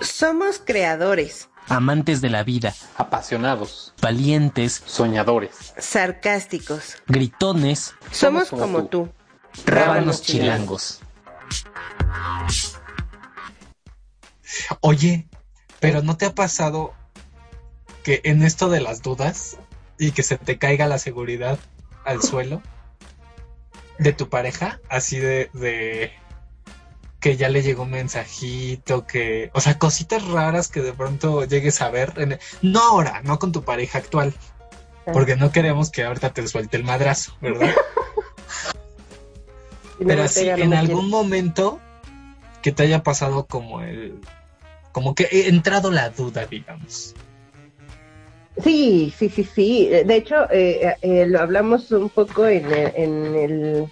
Somos creadores, amantes de la vida, apasionados, valientes, soñadores, sarcásticos. gritones, Somos como como tú. tú. rábanos chilangos. Oye, pero ¿no te ha pasado que en esto de las dudas y que se te caiga la seguridad al suelo de tu pareja? Así de, de que ya le llegó un mensajito, que, o sea, cositas raras que de pronto llegues a ver, en- no ahora, no con tu pareja actual, porque no queremos que ahorita te suelte el madrazo, ¿verdad? Pero no en algún momento que te haya pasado como el, como que he entrado la duda, digamos. Sí, sí, sí, sí. De hecho, eh, eh, lo hablamos un poco en el, en el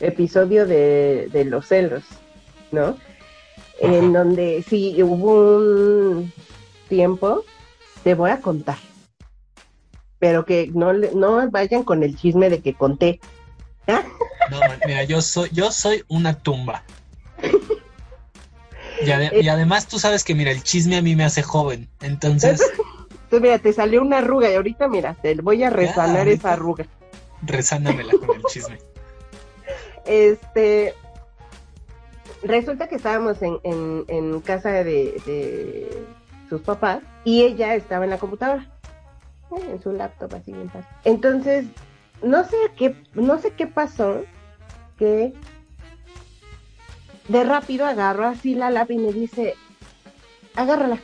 episodio de, de los celos, ¿no? En donde sí hubo un tiempo, te voy a contar, pero que no, no vayan con el chisme de que conté. No, mira, yo soy, yo soy una tumba. Y, ade- y además tú sabes que, mira, el chisme a mí me hace joven. Entonces, Entonces, mira, te salió una arruga y ahorita, mira, te voy a resanar esa arruga. resánamela con el chisme. Este, resulta que estábamos en, en, casa de, de sus papás y ella estaba en la computadora, eh, en su laptop así bien fácil. Entonces, no sé qué, no sé qué pasó, que de rápido agarro así la lap y me dice, agárrala.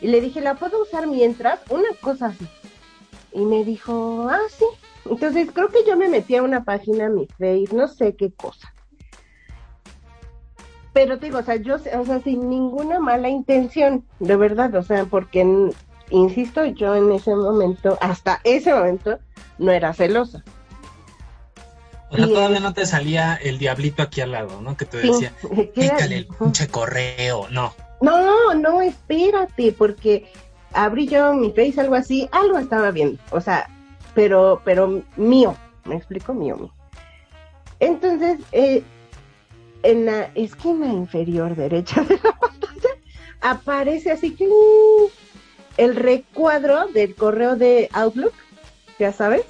Y le dije, ¿la puedo usar mientras? Una cosa así. Y me dijo, ah, sí. Entonces creo que yo me metí a una página, mi Face, no sé qué cosa. Pero te digo, o sea, yo, o sea, sin ninguna mala intención, de verdad, o sea, porque, insisto, yo en ese momento, hasta ese momento, no era celosa. O sea, Y, todavía no te salía el diablito aquí al lado, ¿no? Que te Sí, decía, pícale el pinche correo. No. No, no, espérate, porque abrí yo mi face, algo así, algo estaba viendo, o sea, pero, pero mío, me explico, mío, mío. Entonces, eh, en la esquina inferior derecha de la pantalla aparece así que el recuadro del correo de Outlook, ya sabes,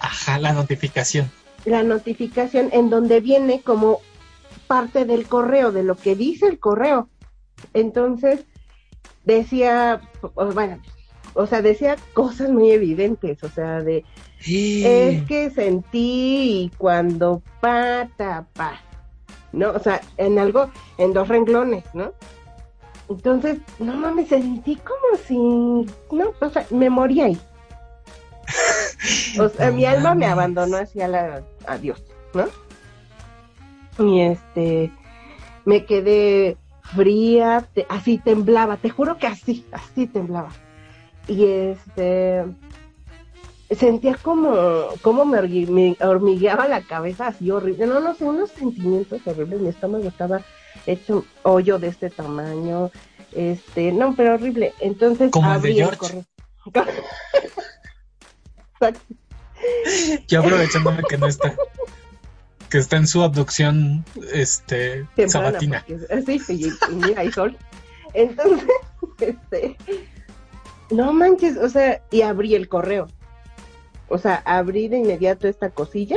Ajá, la notificación. la notificación en donde viene como parte del correo, de lo que dice el correo. Entonces, decía, bueno, o sea, decía cosas muy evidentes, o sea, de, es que sentí y cuando pata, pa, ¿no? O sea, en algo, en dos renglones, ¿no? Entonces, no mames, sentí como si, no, o sea, me morí ahí. O sea, mi alma me abandonó hacia la, adiós, ¿no? Y este, me quedé fría, te- así temblaba, te juro que así, así temblaba. Y este, sentía como, como me, hormigueaba la cabeza así horrible, no, no sé, unos sentimientos horribles, mi estómago estaba hecho hoyo de este tamaño, este, no, pero horrible. Entonces Como el de George. Yo aprovechándome que no está. Que está en su abducción este temprana, sabatina. porque- sí, y, y mira, hay sol. Entonces, este, no manches, o sea, y abrí el correo. O sea, abrí de inmediato esta cosilla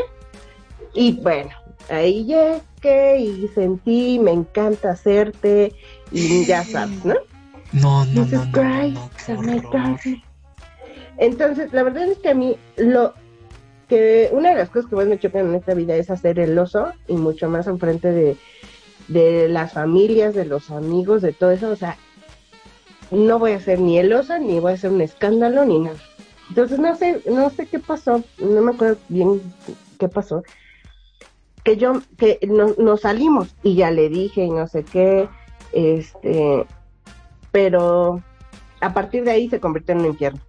y bueno, ahí llegué y sentí, me encanta hacerte y ya sabes, ¿no? No, no, no, no. Entonces, la verdad es que a mí lo que una de las cosas que más me chocan en esta vida es hacer el oso y mucho más enfrente de, de las familias, de los amigos, de todo eso. O sea, no voy a hacer ni el oso, ni voy a hacer un escándalo, ni nada. Entonces, no sé, no sé qué pasó, no me acuerdo bien qué pasó. Que yo, que no- nos salimos y ya le dije y no sé qué, este, pero a partir de ahí se convirtió en un infierno,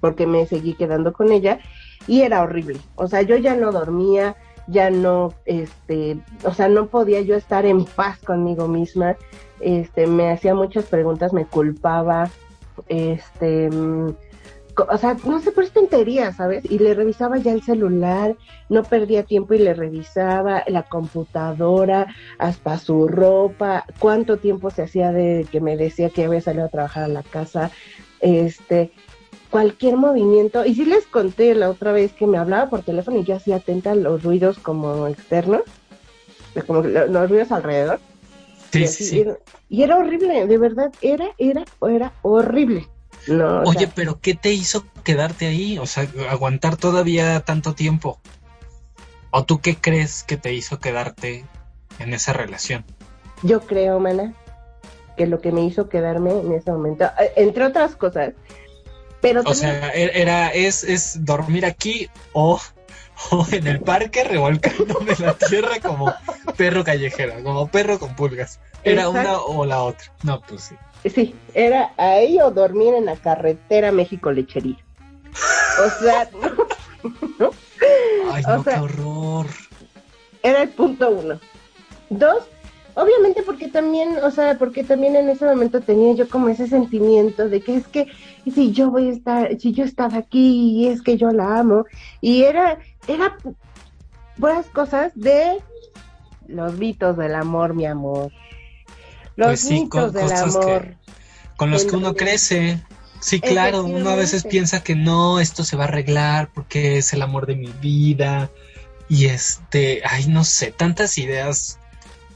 porque me seguí quedando con ella y era horrible. O sea, yo ya no dormía, ya no, este, o sea, no podía yo estar en paz conmigo misma. Este, me hacía muchas preguntas, me culpaba, este, o sea, no sé, por tontería, ¿sabes? Y le revisaba ya el celular, no perdía tiempo y le revisaba la computadora, hasta su ropa, cuánto tiempo se hacía de que me decía que había salido a trabajar a la casa, este, cualquier movimiento. Y sí les conté la otra vez que me hablaba por teléfono y yo hacía atenta a los ruidos como externos, como lo- los ruidos alrededor. Sí, y, sí, sí. Era, y era horrible, de verdad, era, era, era horrible. No, Oye, sea, pero ¿qué te hizo quedarte ahí? O sea, aguantar todavía tanto tiempo. ¿O tú qué crees que te hizo quedarte en esa relación? yo creo, mana, que lo que me hizo quedarme en ese momento, eh, entre otras cosas, pero O también- sea, e- era, es, es dormir aquí o, o en el parque revolcándome en la tierra como perro callejero, como perro con pulgas. Era Exacto. una o la otra. No, pues sí. Sí, era ahí o dormir en la carretera México-Lechería. O sea, no, Ay, O no, sea- qué horror. era el punto uno. Dos, obviamente porque también, o sea, porque también en ese momento tenía yo como ese sentimiento de que es que si yo voy a estar, si yo estaba aquí y es que yo la amo, y era, era puras cosas de los mitos del amor, mi amor. Los Pues sí, mitos con del cosas que-. Con los que uno crece. Sí, claro, uno a veces piensa que no, esto se va a arreglar porque es el amor de mi vida. Y este, ay, no sé, tantas ideas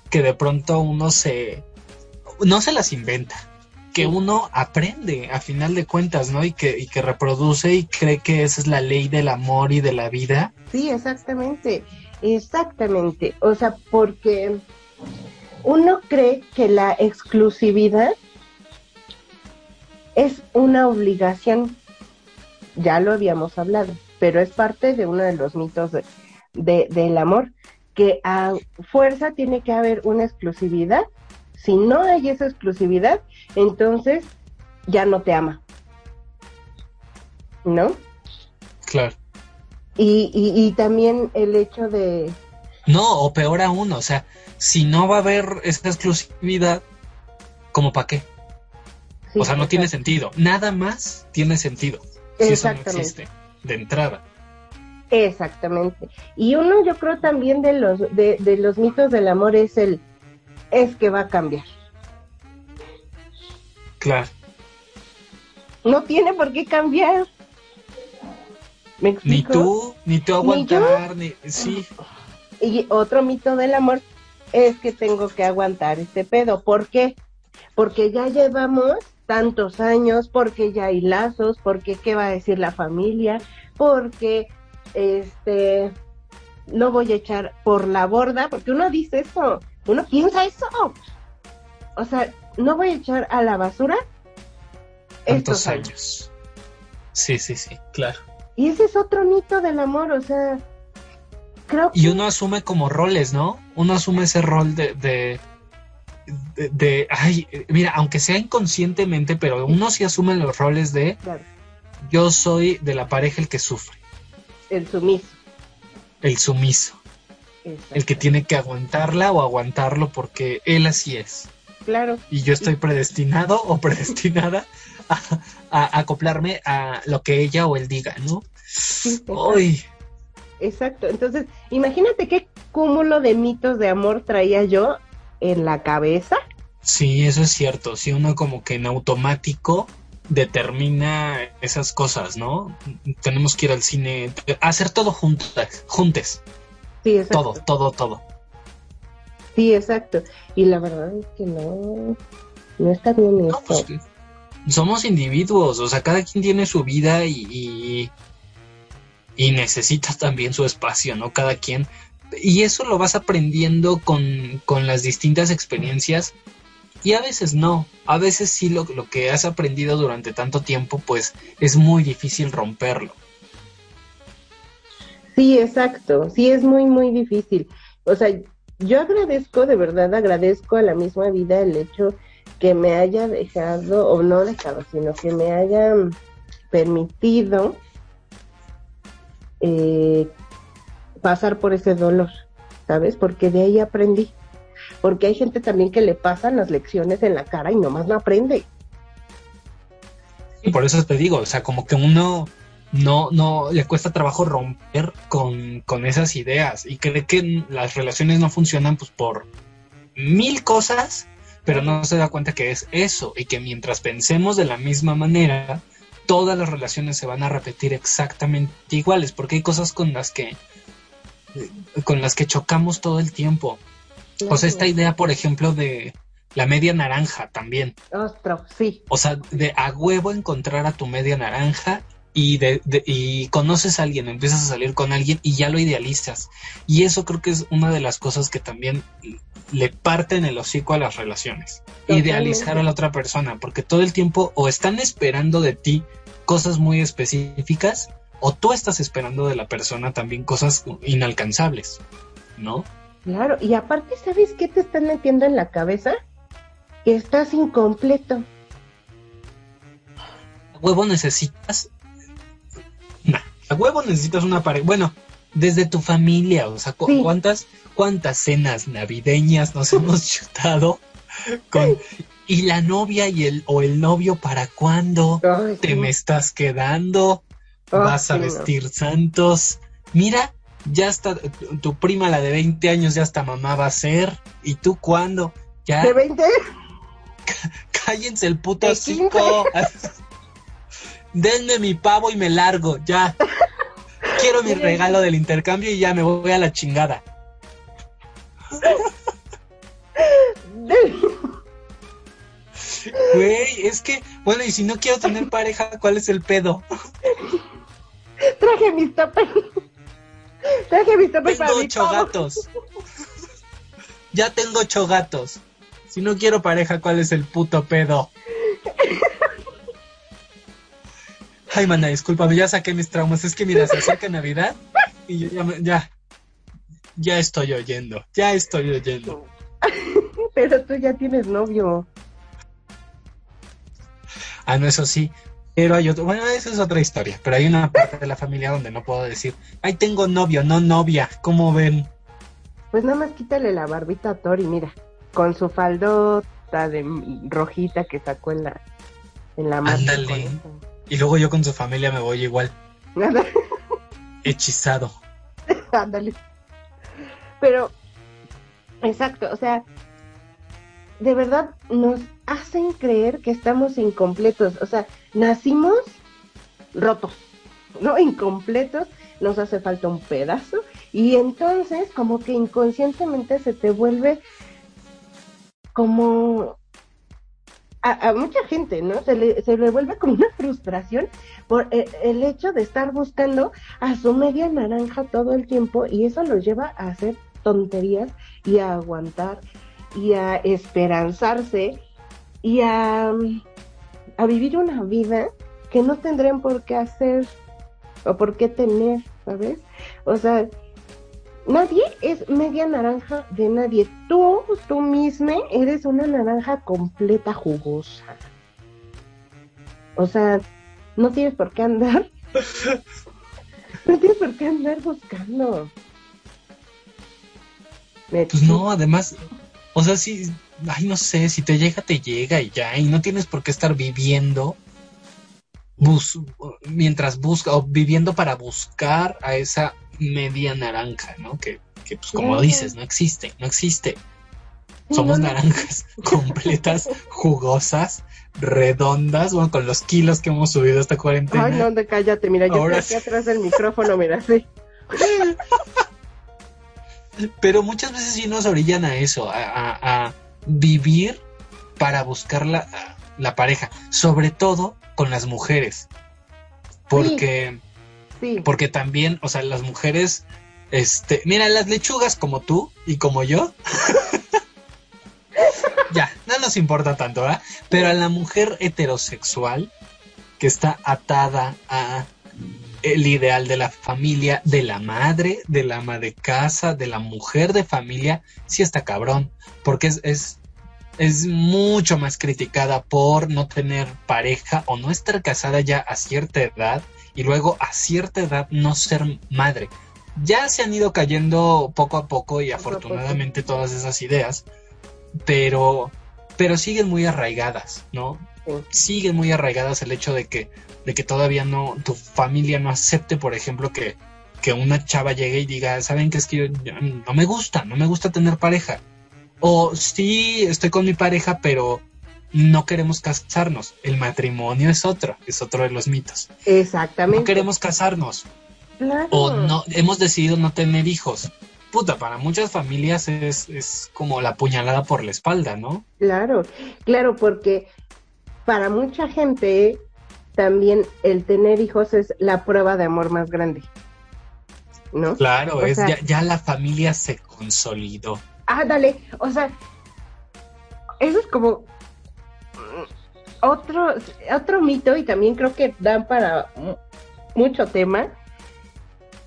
que de pronto uno se, no se las inventa, que uno aprende a final de cuentas, ¿no? Y que, y que reproduce y cree que esa es la ley del amor y de la vida. Sí, exactamente, exactamente. O sea, porque uno cree que la exclusividad es una obligación. Ya lo habíamos hablado, pero es parte de uno de los mitos de, de- del amor, que a fuerza tiene que haber una exclusividad. Si no hay esa exclusividad, entonces ya no te ama. ¿No? Claro. Y, y, y también el hecho de, No, o peor aún, o sea, si no va a haber esa exclusividad, ¿como para qué? sí, o sea, no tiene sentido. Nada más tiene sentido. Si eso no existe de entrada. Exactamente. Y uno, yo creo también de los de, de los mitos del amor es el es que va a cambiar. Claro. No tiene por qué cambiar. ¿Me Ni explico? tú, ni tú Ni aguantar, ni, sí, Y otro mito del amor es que tengo que aguantar este pedo. ¿Por qué? Porque ya llevamos tantos años, porque ya hay lazos, porque qué va a decir la familia, porque este no voy a echar por la borda, porque uno dice eso, uno piensa eso. O sea, no voy a echar a la basura tantos estos años. años. Sí, sí, sí, claro. Y ese es otro mito del amor, o sea, creo que Y uno asume como roles, ¿no? Uno asume ese rol de, de, de, de- ay, mira, aunque sea inconscientemente, pero uno sí asume los roles de Claro, yo soy de la pareja el que sufre, el sumiso. el sumiso, el que tiene que aguantarla o aguantarlo porque él así es. Claro. y yo estoy predestinado o predestinada a, a acoplarme a lo que ella o él diga, ¿no? Sí. Uy, Exacto. Entonces, imagínate qué cúmulo de mitos de amor traía yo en la cabeza. sí, eso es cierto. Si uno como que en automático determina esas cosas, ¿no? Tenemos que ir al cine, hacer todo juntas, juntes, Sí, exacto. todo, todo, todo. Sí, exacto. Y la verdad es que no, no está bien No, eso. pues, somos individuos, o sea, cada quien tiene su vida y, y, y necesita también su espacio, ¿no? Cada quien. Y eso lo vas aprendiendo con, con las distintas experiencias y a veces no. A veces sí lo, lo que has aprendido durante tanto tiempo, pues es muy difícil romperlo. Sí, exacto. Sí, es muy, muy difícil. O sea, yo agradezco, de verdad agradezco a la misma vida el hecho que me haya dejado, o no dejado, sino que me haya permitido eh, pasar por ese dolor, ¿sabes? Porque de ahí aprendí. Porque hay gente también que le pasan las lecciones en la cara y nomás no aprende. Y por eso te digo, o sea, como que uno no, no le cuesta trabajo romper con, con esas ideas y cree que las relaciones no funcionan pues por mil cosas, pero no se da cuenta que es eso y que mientras pensemos de la misma manera, todas las relaciones se van a repetir exactamente iguales, porque hay cosas con las que con las que chocamos todo el tiempo. O sea, esta idea, por ejemplo, de la media naranja también. Ostro, sí. O sea, de a huevo encontrar a tu media naranja y, de, de- y conoces a alguien, empiezas a salir con alguien y ya lo idealizas. Y eso creo que es una de las cosas que también le parten el hocico a las relaciones. Totalmente. Idealizar a la otra persona, porque todo el tiempo o están esperando de ti cosas muy específicas o tú estás esperando de la persona también cosas inalcanzables, ¿no? Claro, y aparte, ¿sabes qué te están metiendo en la cabeza? Que estás incompleto. Huevo necesitas. A huevo necesitas una pareja. Bueno, desde tu familia, o sea, cu- Sí. ¿cuántas, cuántas cenas navideñas nos hemos chutado con. Y la novia y el o el novio para cuándo Ay, te sí. me estás quedando, Oh, vas a sí, no. vestir santos. Mira, ya está tu, prima la de 20 años ya hasta mamá va a ser y tú cuándo? Ya ¿De 20? cállense el puto hocico. Denme mi pavo y me largo, ya. Quiero mi regalo del intercambio y ya me voy a la chingada. Güey, es que, bueno, y si no quiero tener pareja, ¿cuál es el pedo? Traje mis toppers. Traje mis para Tengo mi ocho pavo. gatos. Ya tengo ocho gatos. Si no quiero pareja, ¿cuál es el puto pedo? Ay, mana, discúlpame, ya saqué mis traumas. Es que mira, se acerca Navidad y yo ya, ya, ya estoy oyendo, ya estoy oyendo. Pero tú ya tienes novio. Ah, no, eso sí. Pero hay otro, bueno, esa es otra historia. Pero hay una parte de la familia donde no puedo decir, ay, tengo novio, no novia. ¿Cómo ven? Pues nada más quítale la barbita a Tori, mira. Con su faldota de rojita que sacó en la, en la marcha Ándale. con Y luego yo con su familia me voy igual, hechizado. Ándale. Pero, exacto, o sea, de verdad nos hacen creer que estamos incompletos. O sea, nacimos rotos, ¿no? Incompletos, nos hace falta un pedazo. Y entonces, como que inconscientemente se te vuelve como a, mucha gente, ¿no? Se le, se le vuelve como una frustración por el, el hecho de estar buscando a su media naranja todo el tiempo y eso los lleva a hacer tonterías y a aguantar y a esperanzarse y a, a vivir una vida que no tendrían por qué hacer o por qué tener, ¿sabes? O sea, nadie es media naranja de nadie. Tú, tú misma, eres una naranja completa jugosa. O sea, no tienes por qué andar. no tienes por qué andar buscando. Pues no, además, o sea, si, ay, no sé, si te llega, te llega y ya, y no tienes por qué estar viviendo bus mientras busca, o viviendo para buscar a esa media naranja, ¿no? Que, que pues como dices, no existe, no existe. Somos no, no. naranjas completas, jugosas, redondas, bueno, con los kilos que hemos subido esta cuarentena. Ay, no, de cállate, mira, yo Ahora estoy aquí atrás del micrófono, mira, sí. Pero muchas veces sí nos orillan a eso, a, a- a vivir para buscar la, la pareja, sobre todo con las mujeres. Porque, Sí, porque también, o sea, las mujeres, este, mira, las lechugas como tú y como yo, ya, no nos importa tanto, ¿verdad? Pero a la mujer heterosexual que está atada a el ideal de la familia, de la madre, de la ama de casa, de la mujer de familia, sí está cabrón, porque es, es, es mucho más criticada por no tener pareja o no estar casada ya a cierta edad y luego a cierta edad no ser madre. Ya se han ido cayendo poco a poco y afortunadamente todas esas ideas, pero pero siguen muy arraigadas, ¿no? Siguen muy arraigadas el hecho de que, de que todavía no, tu familia no acepte, por ejemplo, que, que una chava llegue y diga, ¿saben qué es que yo, yo- no me gusta, no me gusta tener pareja? O sí, estoy con mi pareja, pero no queremos casarnos. El matrimonio es otro, es otro de los mitos. Exactamente. No queremos casarnos. Claro. O no, hemos decidido no tener hijos. Puta, para muchas familias es, es como la puñalada por la espalda, ¿no? Claro, claro, porque para mucha gente también el tener hijos es la prueba de amor más grande. ¿No? Claro, O es sea- ya, ya la familia se consolidó. Ah, dale, o sea, eso es como otro, otro mito y también creo que dan para mu- mucho tema,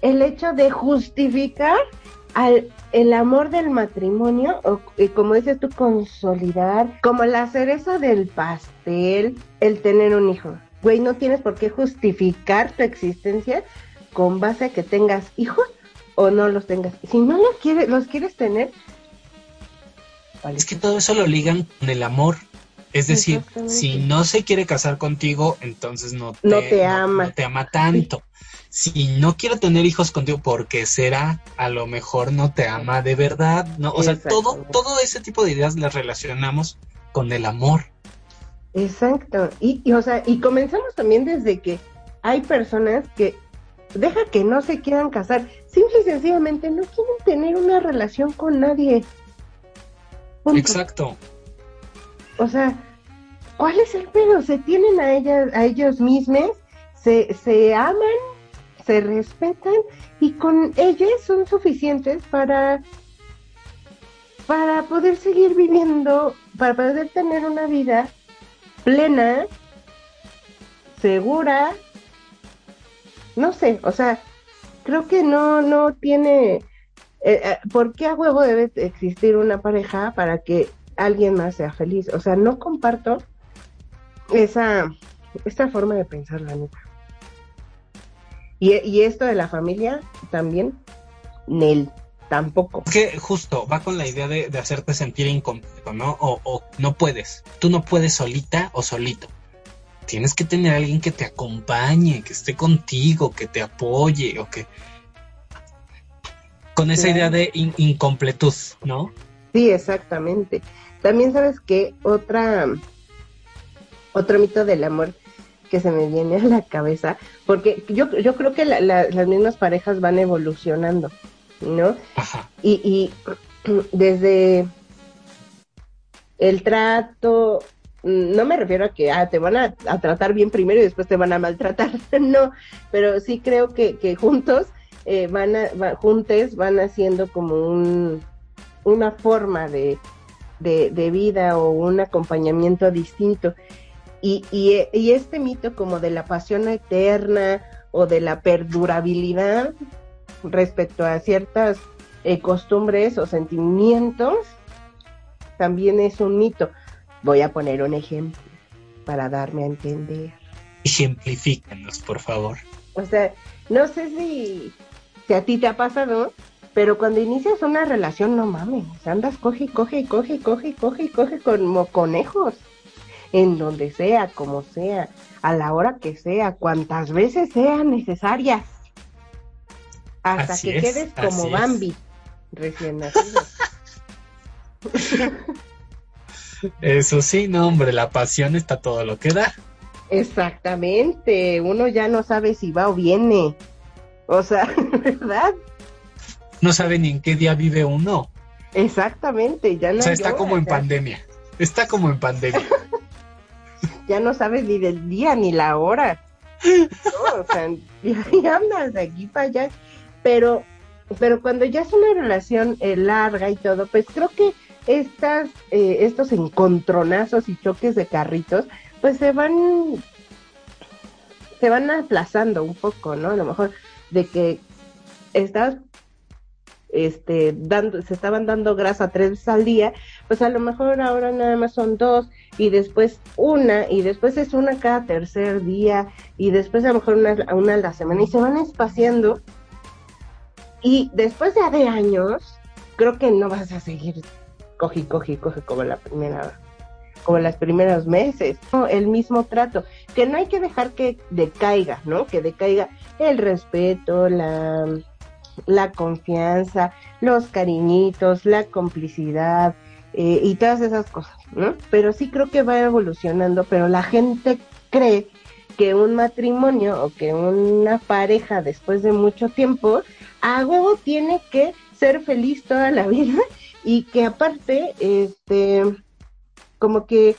el hecho de justificar al, el amor del matrimonio, o y como dices tú, consolidar, como la cereza del pastel, el tener un hijo. Güey, no tienes por qué justificar tu existencia con base a que tengas hijos o no los tengas. Si no los quieres, los quieres tener. Es que todo eso lo ligan con el amor. Es decir, si no se quiere casar contigo, entonces no te, No te ama. no te ama tanto. Si no quiere tener hijos contigo, porque será, a lo mejor no te ama de verdad. No, o sea, todo, todo ese tipo de ideas las relacionamos con el amor. Exacto. Y, y, o sea, y comenzamos también desde que hay personas que deja que no se quieran casar, simple y sencillamente no quieren tener una relación con nadie. Punto. Exacto. O sea, ¿cuál es el pedo? Se tienen a ellas, a ellos mismos, se, se aman, se respetan y con ellas son suficientes para para poder seguir viviendo, para poder tener una vida plena, segura, no sé, o sea, creo que no, no tiene, eh, eh, ¿por qué a huevo debe existir una pareja para que alguien más sea feliz? O sea, no comparto esa, esta forma de pensar, la neta. Y, y esto de la familia también, Nel, tampoco. Es que justo va con la idea de, de hacerte sentir incompleto, ¿no? O, o no puedes. Tú no puedes solita o solito. Tienes que tener a alguien que te acompañe, que esté contigo, que te apoye o que... Con esa Claro. idea de in- incompletud, ¿no? Sí, exactamente. También sabes que otra, otro mito del amor que se me viene a la cabeza, porque yo, yo creo que la- la- las mismas parejas van evolucionando, ¿no? Ajá. Y, y desde el trato, no me refiero a que ah, te van a, a tratar bien primero y después te van a maltratar, no, pero sí creo que, que juntos eh, van a, va- juntes van haciendo como un, una forma de, de, de vida o un acompañamiento distinto. Y, y, y este mito como de la pasión eterna o de la perdurabilidad respecto a ciertas eh, costumbres o sentimientos también es un mito. Voy a poner un ejemplo para darme a entender. Ejemplifícanos, por favor. O sea, no sé si, si a ti te ha pasado, pero cuando inicias una relación, no mames, andas coge y coge y coge y coge y coge y coge como conejos. En donde sea, como sea, a la hora que sea, cuantas veces sean necesarias. Hasta Así que es, quedes como es. Bambi, recién nacido. Eso sí, no, hombre, la pasión está todo lo que da. Exactamente, uno ya no sabe si va o viene. O sea, ¿verdad? No sabe ni en qué día vive uno. Exactamente, ya no O sea, está como en ya- pandemia. Está como en pandemia. ya no sabes ni del día ni la hora. No, o sea, andas de aquí para allá. Pero, pero cuando ya es una relación eh, larga y todo, pues creo que estas, eh, estos encontronazos y choques de carritos, pues se van, se van aplazando un poco, ¿no? A lo mejor de que estás este dando se estaban dando grasa tres veces al día pues a lo mejor ahora nada más son dos y después una y después es una cada tercer día y después a lo mejor una, una a la semana y se van espaciando y después ya de años creo que no vas a seguir coge coge coge como la primera como los primeros meses, ¿no? el mismo trato, que no hay que dejar que decaiga, ¿no? Que decaiga el respeto, la, la confianza, los cariñitos, la complicidad eh, y todas esas cosas, ¿no? Pero sí creo que va evolucionando, pero la gente cree que un matrimonio o que una pareja después de mucho tiempo a huevo tiene que ser feliz toda la vida y que aparte este como que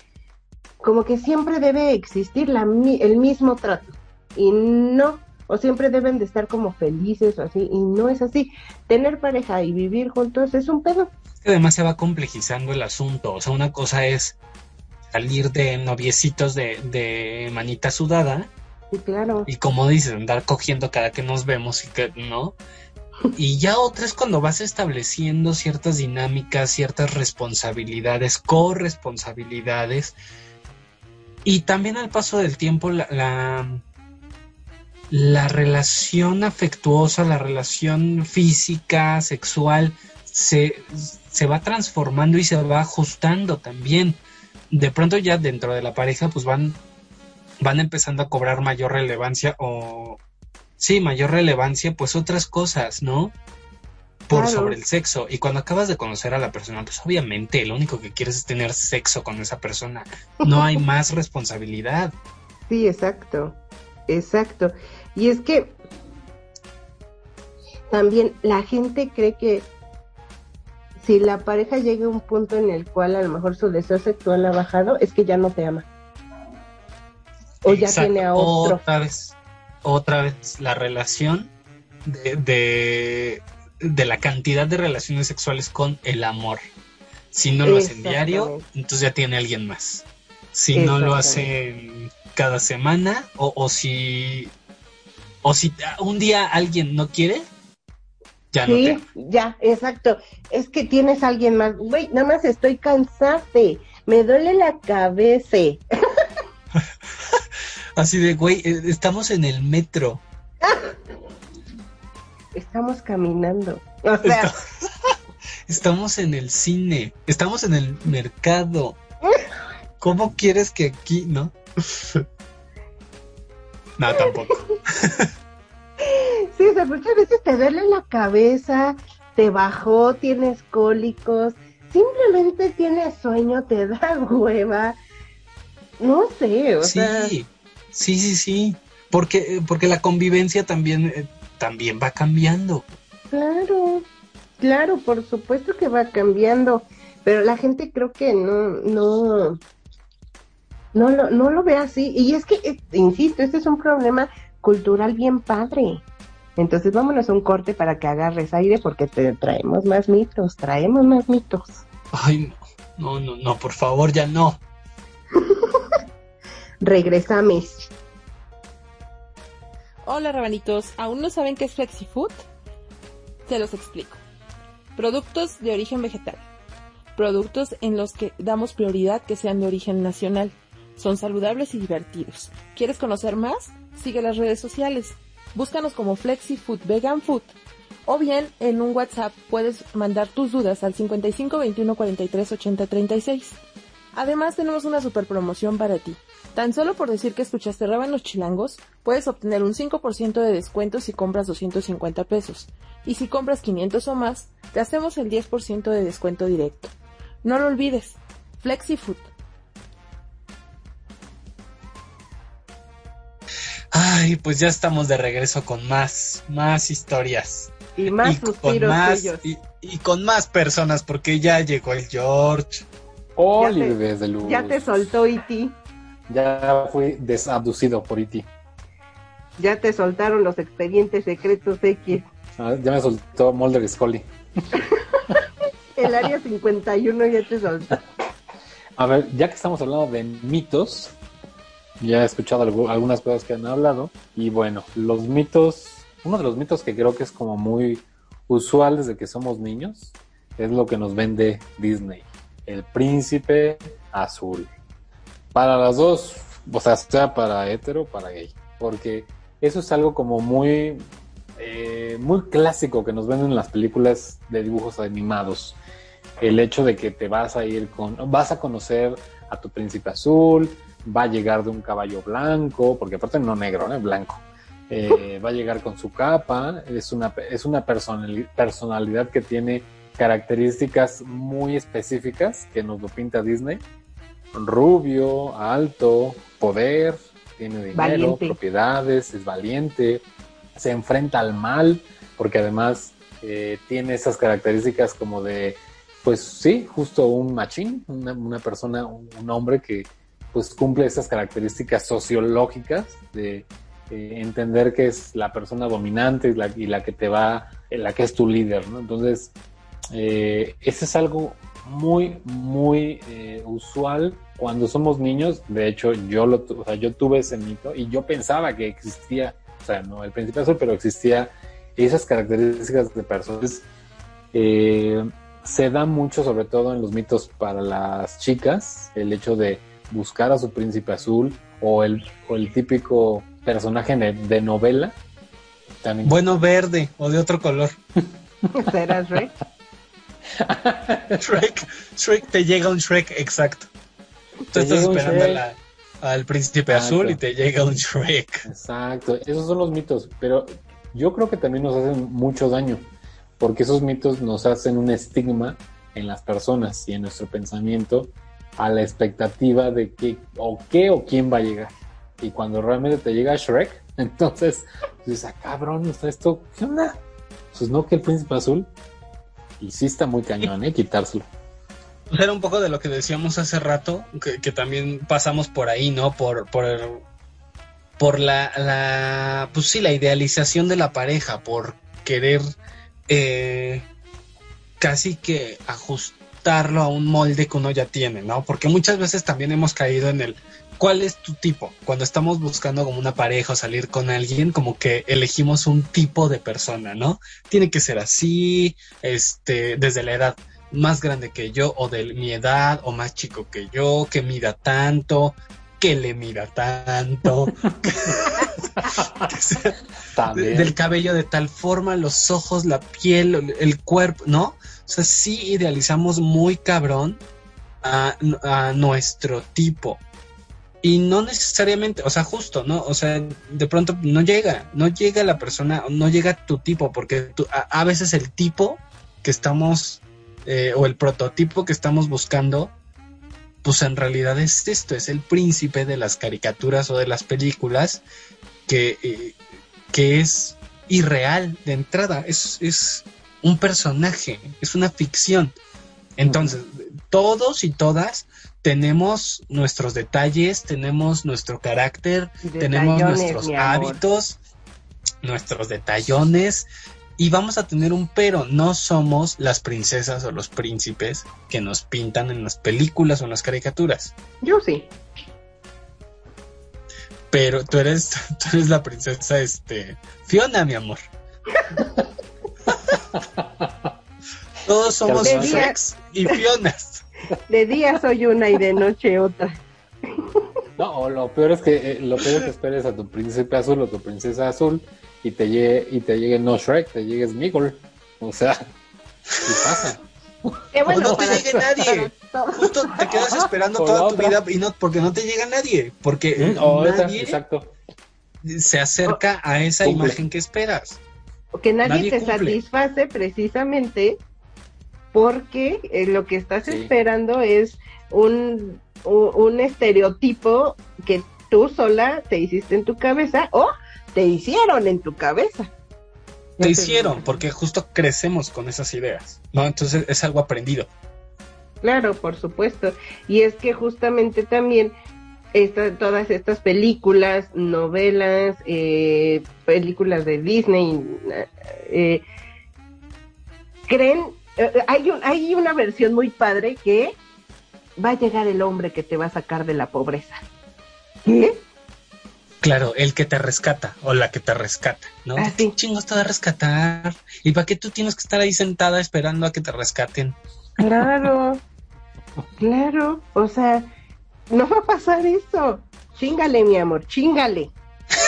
como que siempre debe existir el mismo trato y no o siempre deben de estar como felices o así y no es así. Tener pareja y vivir juntos es un pedo. Además se va complejizando el asunto o sea una cosa es salir de noviecitos de, de manita sudada sí, claro. y como dices andar cogiendo cada que nos vemos y que no y ya otra es cuando vas estableciendo ciertas dinámicas, ciertas responsabilidades, corresponsabilidades. Y también al paso del tiempo la, la, la relación afectuosa, la relación física, sexual, se, se va transformando y se va ajustando también. De pronto ya dentro de la pareja pues van, van empezando a cobrar mayor relevancia o, sí, mayor relevancia, pues otras cosas, ¿no? Por Claro. sobre el sexo. Y cuando acabas de conocer a la persona, pues obviamente lo único que quieres es tener sexo con esa persona. No hay más responsabilidad. Sí, exacto, exacto. Y es que también la gente cree que si la pareja llega a un punto en el cual a lo mejor su deseo sexual ha bajado, es que ya no te ama. O ya tiene a otro. Otra vez, otra vez, la relación de, de, de la cantidad de relaciones sexuales con el amor. Si no lo hacen diario, entonces ya tiene alguien más. Si no lo hacen cada semana, o, o si o si un día alguien no quiere, ya no Sí, ya, exacto. Es que tienes a alguien más. Güey, nada más estoy cansada. Me duele la cabeza. Así de, güey, eh, estamos en el metro. Estamos caminando. O sea, Estamos en el cine, estamos en el mercado. ¿Cómo quieres que aquí, no? No, tampoco. Sí, o sea, muchas veces te duele la cabeza, te bajó, tienes cólicos, simplemente tienes sueño, te da hueva. No sé, o sea, Sí, sí, sí, sí. Porque, porque la convivencia también, eh, también va cambiando. claro, claro, por supuesto que va cambiando, pero la gente creo que no, no, no lo, no lo ve así. Y es que, eh, insisto, este es un problema cultural bien padre. Entonces vámonos a un corte para que agarres aire porque te traemos más mitos, traemos más mitos. Ay, no, no, no, no, por favor, ya no. Regresamos. Hola rabanitos, ¿aún no saben qué es FlexiFood? Se los explico. Productos de origen vegetal. Productos en los que damos prioridad que sean de origen nacional. Son saludables y divertidos. ¿Quieres conocer más? Sigue las redes sociales. Búscanos como FlexiFood Vegan Food. O bien en un WhatsApp puedes mandar tus dudas al 55 21 43 80 36. Además tenemos una super promoción para ti. Tan solo por decir que escuchaste Rábanos Chilangos, puedes obtener un 5% de descuento si compras 250 pesos. Y si compras 500 o más, te hacemos el 10% de descuento directo. No lo olvides. FlexiFood. Ay, pues ya estamos de regreso con más, más historias. Y más y suspiros más, y, y con más personas, porque ya llegó el George. Hola, Ya te- bebés de luz. Ya te soltó Iti, Ya fui desabducido por Iti. ya te soltaron los expedientes secretos X. Ah, ya me soltó Mulder Scully. El área 51 ya te soltó. A ver, ya que estamos hablando de mitos, ya he escuchado algu- algunas cosas que han hablado. Y bueno, los mitos, uno de los mitos que creo que es como muy usual desde que somos niños, es lo que nos vende Disney. El príncipe azul. Para las dos, o sea, sea para hetero o para gay. Porque eso es algo como muy, eh, muy clásico que nos venden en las películas de dibujos animados. el hecho de que te vas a ir con, vas a conocer a tu príncipe azul, va a llegar de un caballo blanco, porque aparte no negro, ¿eh? blanco. Eh, va a llegar con su capa, es una, es una personali- personalidad que tiene características muy específicas que nos lo pinta Disney. Rubio, alto, poder, tiene dinero, Valiente. propiedades, es valiente, se enfrenta al mal, porque además eh, tiene esas características como de, pues sí, justo un machín, una, una persona, un, un hombre que pues cumple esas características sociológicas de eh, entender que es la persona dominante y la, y la que te va, eh, la que es tu líder, ¿no? Entonces, eh, ese es algo muy, muy eh, usual cuando somos niños. De hecho, yo lo, o sea, yo tuve ese mito y yo pensaba que existía, o sea, no el príncipe azul, pero existía esas características de personas. Se da mucho, sobre todo en los mitos para las chicas, el hecho de buscar a su príncipe azul o el, o el típico personaje de, de novela. También, Bueno, verde o de otro color. ¿Serás Rey? Shrek, Shrek, te llega un Shrek, exacto. Tú estás esperando a Shrek. la- al príncipe Exacto. azul y te llega un Shrek. Exacto, esos son los mitos, pero yo creo que también nos hacen mucho daño, porque esos mitos nos hacen un estigma en las personas y en nuestro pensamiento a la expectativa de qué o qué o quién va a llegar. Y cuando realmente te llega Shrek, entonces dices, ah, cabrón, ¿está esto? ¿Qué onda? Pues no que el príncipe azul. Y sí está muy cañón, ¿eh? Quitárselo. Pues Era un poco de lo que decíamos hace rato, que, también pasamos por ahí, ¿no? Por, por, el- por la, la, pues sí, la idealización de la pareja, por querer eh, casi que ajustarlo a un molde que uno ya tiene, ¿no? Porque muchas veces también hemos caído en el, ¿cuál es tu tipo? Cuando estamos buscando como una pareja o salir con alguien, como que elegimos un tipo de persona, ¿no? Tiene que ser así, este, desde la edad más grande que yo o de mi edad o más chico que yo, que mida tanto, que le mida tanto, También. del cabello de tal forma, los ojos, la piel, el cuerpo, ¿no? O sea, sí idealizamos muy cabrón a, a nuestro tipo. Y no necesariamente, o sea, justo, ¿no? O sea, de pronto no llega, no llega la persona, no llega tu tipo, porque a veces el tipo que estamos, eh, o el prototipo que estamos buscando, pues en realidad es esto, es el príncipe de las caricaturas o de las películas que, eh, que es irreal de entrada, es, es un personaje, es una ficción. Entonces, todos y todas tenemos nuestros detalles, tenemos nuestro carácter, tenemos nuestros hábitos, nuestros detallones y vamos a tener un pero, no somos las princesas o los príncipes que nos pintan en las películas o en las caricaturas. Yo sí. Pero tú eres, tú eres la princesa, este, Fiona, mi amor. Todos somos Shreks y Fionas. De día soy una y de noche otra. No, o lo peor es que eh, lo peor es que esperes a tu príncipe azul o tu princesa azul y te llegue y te llegue no Shrek, te llegue Smigol. O sea, ¿qué pasa? Eh, bueno, no te para- llegue nadie. Justo te quedas esperando Por toda tu vida y no, porque no te llega nadie. Porque Mm, esa, nadie exacto. se acerca a esa Cumple. imagen que esperas. Que nadie, Nadie te cumple. satisface precisamente porque eh, lo que estás Sí. esperando es un, un, un estereotipo que tú sola te hiciste en tu cabeza o te hicieron en tu cabeza. Te hicieron, porque justo crecemos con esas ideas, ¿no? Entonces es algo aprendido. Claro, por supuesto. Y es que justamente también esta- todas estas películas, novelas, eh, películas de Disney, eh, creen, eh, hay, un, hay una versión muy padre que va a llegar el hombre que te va a sacar de la pobreza. ¿Qué? Claro, el que te rescata o la que te rescata, ¿no? Ah, sí. ¿Qué chingos te va a rescatar? ¿Y para qué tú tienes que estar ahí sentada esperando a que te rescaten? Claro, claro, o sea, no va a pasar eso. Chingale, mi amor, chingale.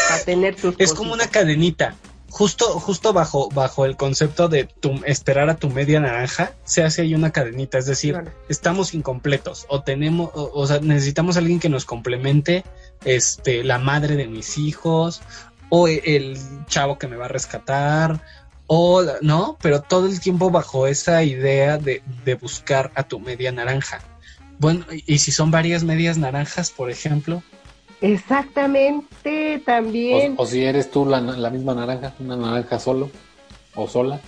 Para tener tus Es como una cadenita. justo, justo bajo, bajo el concepto de tu, esperar a tu media naranja, se hace ahí una cadenita, es decir, Claro. estamos incompletos o tenemos, o, o sea, necesitamos a alguien que nos complemente, este, la madre de mis hijos o e- el chavo que me va a rescatar o, ¿no? Pero todo el tiempo bajo esa idea de, de buscar a tu media naranja. Bueno, y, si son varias medias naranjas, por ejemplo, Exactamente, también. O, o si eres tú la, la misma naranja, una naranja solo o sola.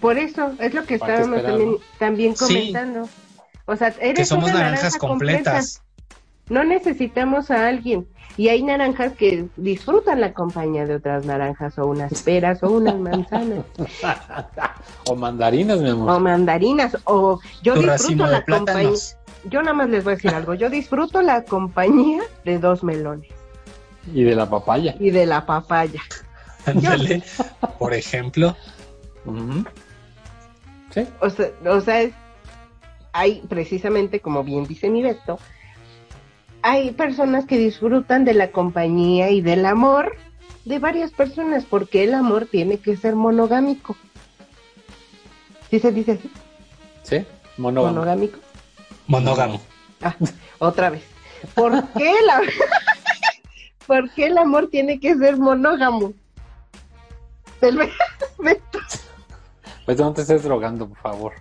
Por eso, es lo que ¿Para qué estábamos esperar, también, no? también Sí. comentando. O sea, eres que somos una naranjas naranja completa. completas. No necesitamos a alguien. Y hay naranjas que disfrutan la compañía de otras naranjas, o unas peras, o unas manzanas, o mandarinas, mi amor. o mandarinas, o yo Tu disfruto la compañía. Yo nada más les voy a decir algo. Yo disfruto la compañía de dos melones Y de la papaya. y de la papaya. Ándale. Por ejemplo. Sí. O sea, o sea, es- hay precisamente, como bien dice mi Beto, hay personas que disfrutan de la compañía y del amor de varias personas, porque el amor tiene que ser monogámico. ¿Sí se dice así? Sí. Monógamo. Monogámico. Monógamo. Ah, otra vez. ¿Por qué, la... ¿Por qué el amor tiene que ser monógamo? Del-. Pues no te estés drogando, por favor.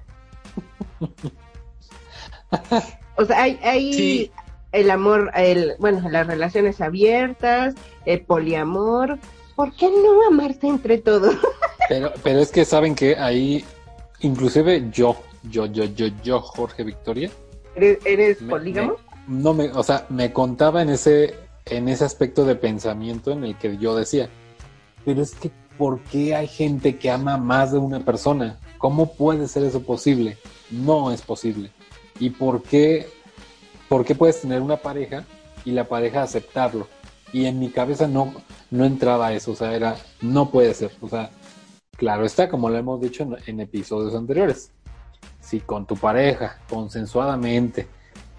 O sea, hay, hay Sí. el amor, el, bueno, las relaciones abiertas, el poliamor. ¿Por qué no amarse entre todos? Pero, pero es que saben que ahí, inclusive yo, yo, yo, yo, yo, Jorge Victoria, ¿Eres, eres me- polígamo? me- no me, o sea, me contaba en ese, en ese aspecto de pensamiento en el que yo decía, pero es que, ¿por qué hay gente que ama más de una persona? ¿Cómo puede ser eso posible? No es posible. ¿Y por qué, por qué puedes tener una pareja y la pareja aceptarlo? Y en mi cabeza no, no entraba eso, o sea, era, no puede ser, o sea, claro está, como lo hemos dicho en, en episodios anteriores. Si con tu pareja, consensuadamente,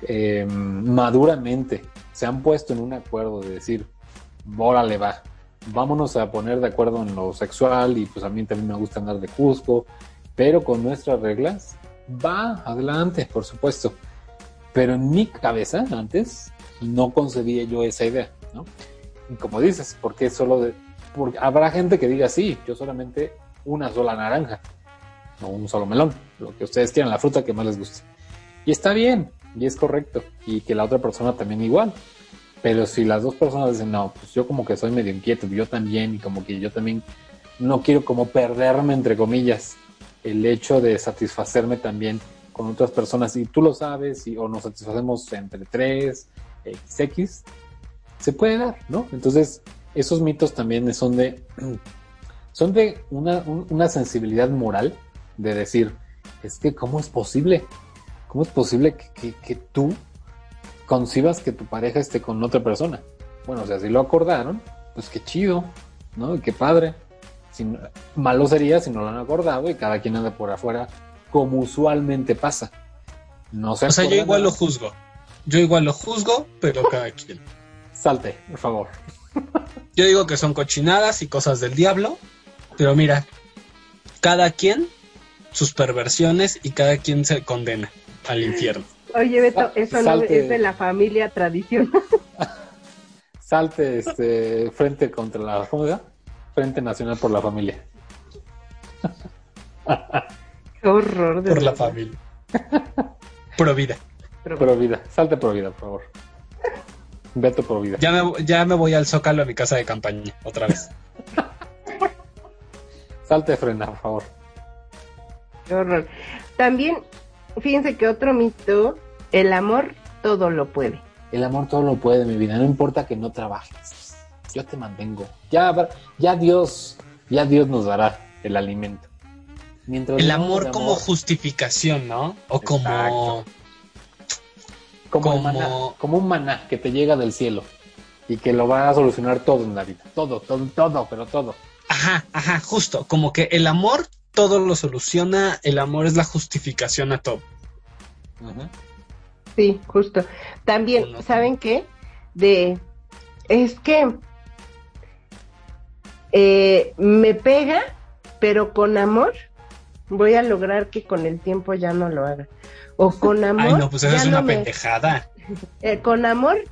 eh, maduramente, se han puesto en un acuerdo de decir, órale va, vámonos a poner de acuerdo en lo sexual y pues a mí también me gusta andar de Cusco, pero con nuestras reglas, va adelante, por supuesto. Pero en mi cabeza, antes, no concebía yo esa idea, ¿no? Y como dices, ¿por qué solo de...? Porque habrá gente que diga, sí, yo solamente una sola naranja, o un solo melón, lo que ustedes quieran, la fruta que más les guste. Y está bien, y es correcto, y que la otra persona también igual. Pero si las dos personas dicen, no, pues yo como que soy medio inquieto, yo también, y como que yo también no quiero como perderme, entre comillas, el hecho de satisfacerme también con otras personas, y tú lo sabes, o nos satisfacemos entre tres, XX, se puede dar, ¿no? Entonces, esos mitos también son de, son de una, un- una sensibilidad moral de decir, es que ¿cómo es posible? ¿Cómo es posible que, que- que tú concibas que tu pareja esté con otra persona? Bueno, o sea, si lo acordaron, pues qué chido, ¿no? Y qué padre. Si malo sería si no lo han acordado y cada quien anda por afuera, como usualmente pasa. No se O sea, yo igual lo juzgo. Yo igual lo juzgo, pero cada quien. Salte, por favor. Yo digo que son cochinadas y cosas del diablo, pero mira, cada quien sus perversiones y cada quien se condena al infierno. Oye, Beto, Ah, eso no salte. es de la familia tradicional. Salte este frente contra la ¿cómo? Frente Nacional por la Familia. Qué horror. de Por la familia. Pro vida. Pro vida. Salte por vida, por favor. Beto por vida. Ya me, ya me voy al Zócalo a mi casa de campaña, otra vez. Salte frena, por favor. Qué horror. También, fíjense que otro mito, el amor todo lo puede. El amor todo lo puede, mi vida. No importa que no trabajes. Yo te mantengo. Ya, ya Dios, ya Dios nos dará el alimento. Mientras El amor como justificación, ¿no? O como... Exacto. como, como- maná, como un maná que te llega del cielo y que lo va a solucionar todo en la vida. Todo, todo, todo, pero todo. Ajá, ajá, justo. Como que el amor todo lo soluciona, el amor es la justificación a todo. Sí, justo. También. ¿saben qué? De, es que eh, me pega, pero con amor voy a lograr que con el tiempo ya no lo haga. O con amor. Ay, no, pues eso ya es no una me- pendejada. eh, con amor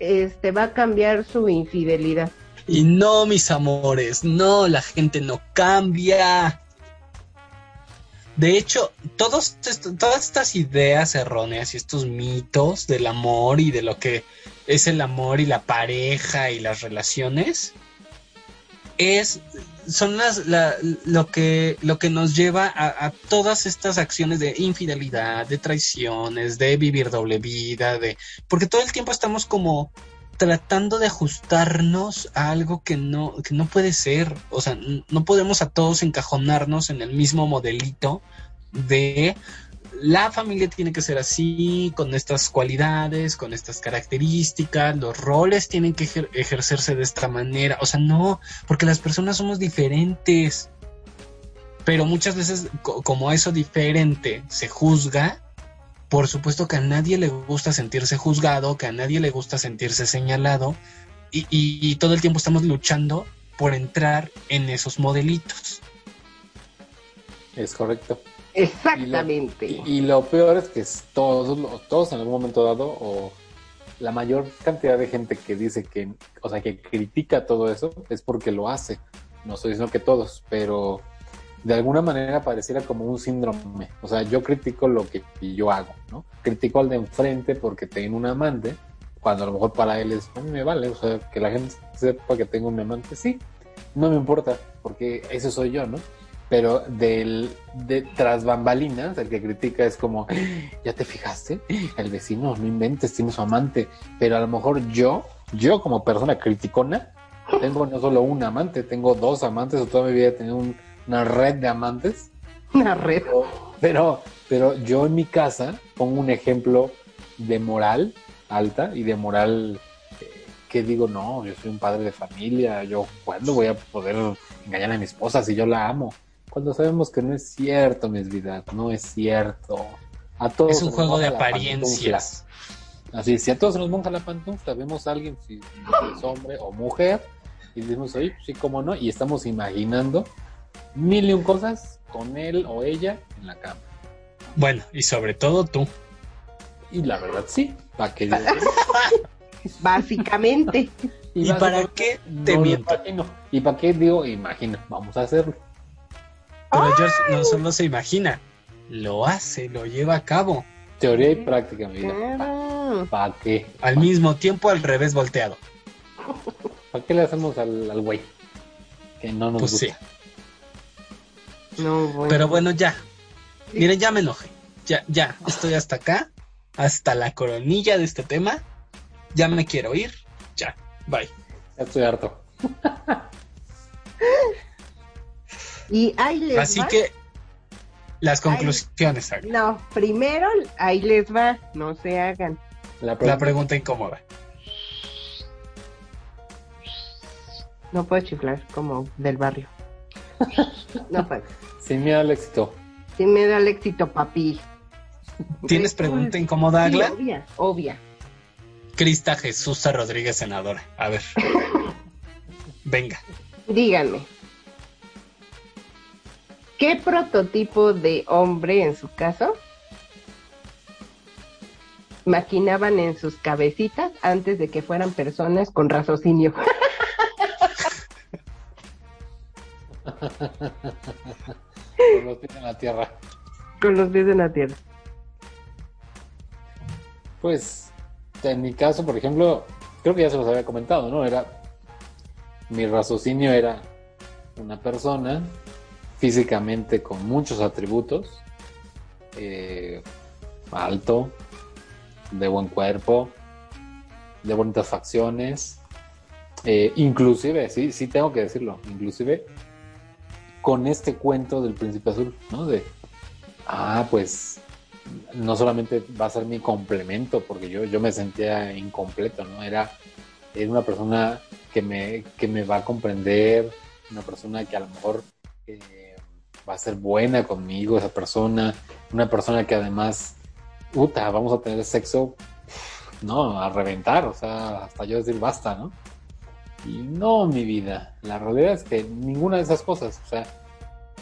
este va a cambiar su infidelidad. Y no, mis amores, no, la gente no cambia. De hecho, todos todas estas ideas erróneas y estos mitos del amor y de lo que es el amor y la pareja y las relaciones es son las la- lo que lo que nos lleva a, a todas estas acciones de infidelidad, de traiciones, de vivir doble vida, de porque todo el tiempo estamos como tratando de ajustarnos a algo que no, que no puede ser. O sea, no podemos a todos encajonarnos en el mismo modelito de la familia tiene que ser así, con estas cualidades, con estas características, los roles tienen que ejer- ejercerse de esta manera. O sea, no, porque las personas somos diferentes. Pero muchas veces, co- como eso diferente se juzga, por supuesto que a nadie le gusta sentirse juzgado, que a nadie le gusta sentirse señalado, y, y- y todo el tiempo estamos luchando por entrar en esos modelitos. Es correcto. Exactamente. Y, y lo peor es que es todos, todos en algún momento dado, o la mayor cantidad de gente que dice que, o sea, que critica todo eso, es porque lo hace. No estoy diciendo que todos, pero de alguna manera pareciera como un síndrome. O sea, yo critico lo que yo hago, ¿no? Critico al de enfrente porque tengo un amante, cuando a lo mejor para él es, a me vale, o sea, que la gente sepa que tengo un amante, sí, no me importa, porque ese soy yo, ¿no? Pero del, de tras bambalinas, el que critica es como, ya te fijaste, el vecino, no inventes, tiene su amante, pero a lo mejor yo, yo como persona criticona, tengo no solo un amante, tengo dos amantes, o toda mi vida he tenido un- una red de amantes, Una red. pero, pero yo en mi casa pongo un ejemplo de moral alta y de moral eh, que digo, no, yo soy un padre de familia, yo cuándo voy a poder engañar a mi esposa si yo la amo. Cuando sabemos que no es cierto, mis vidas, no es cierto. A todos Es un juego de apariencias. Así, si a todos nos monja la pantufla, vemos a alguien, si es hombre o mujer, y decimos, oye, sí, cómo no, y estamos imaginando mil y un cosas con él o ella en la cama. Bueno, y sobre todo tú. Y la verdad, sí. ¿Para qué? Básicamente. ¿Y para qué te No miento? imagino. ¿Y para qué digo, imagina? Vamos a hacerlo. Pero George no solo se imagina, lo hace, lo lleva a cabo. Teoría y práctica, mi vida. Claro. ¿Para qué? Al mismo tiempo, al revés volteado. ¿Para qué le hacemos al, al güey? Que no nos Pues gusta. sí. No, bueno. Pero bueno, ya. Miren, ya me enojé. Ya, ya, estoy hasta acá. Hasta la coronilla de este tema. Ya me quiero ir. Ya, bye. Ya estoy harto. Y ahí les Así va. que, las conclusiones. No, primero ahí les va. No se hagan. La pregunta incómoda. No puedo chiflar como del barrio. No puedo. Sin miedo al éxito. Sí me da el éxito, papi. ¿Tienes pregunta incómoda, Sí, Agla? obvia, obvia. Crista Jesús Rodríguez, senadora. A ver. Venga. Díganme. ¿Qué prototipo de hombre, en su caso, maquinaban en sus cabecitas antes de que fueran personas con raciocinio? Con los pies en la tierra. con los pies en la tierra. Pues, en mi caso, por ejemplo, creo que ya se los había comentado, ¿no? Era. Mi raciocinio era una persona físicamente con muchos atributos, eh, alto, de buen cuerpo, de bonitas facciones, eh, inclusive, sí, sí tengo que decirlo, inclusive con este cuento del príncipe azul, ¿no? De, ah, pues no solamente va a ser mi complemento, porque yo, yo me sentía incompleto, ¿no? Era, era una persona que me, que me va a comprender, una persona que a lo mejor eh, va a ser buena conmigo, esa persona, una persona que además, puta, vamos a tener sexo, no, a reventar, o sea, hasta yo decir basta, ¿no? Y no, mi vida. La realidad es que ninguna de esas cosas. O sea,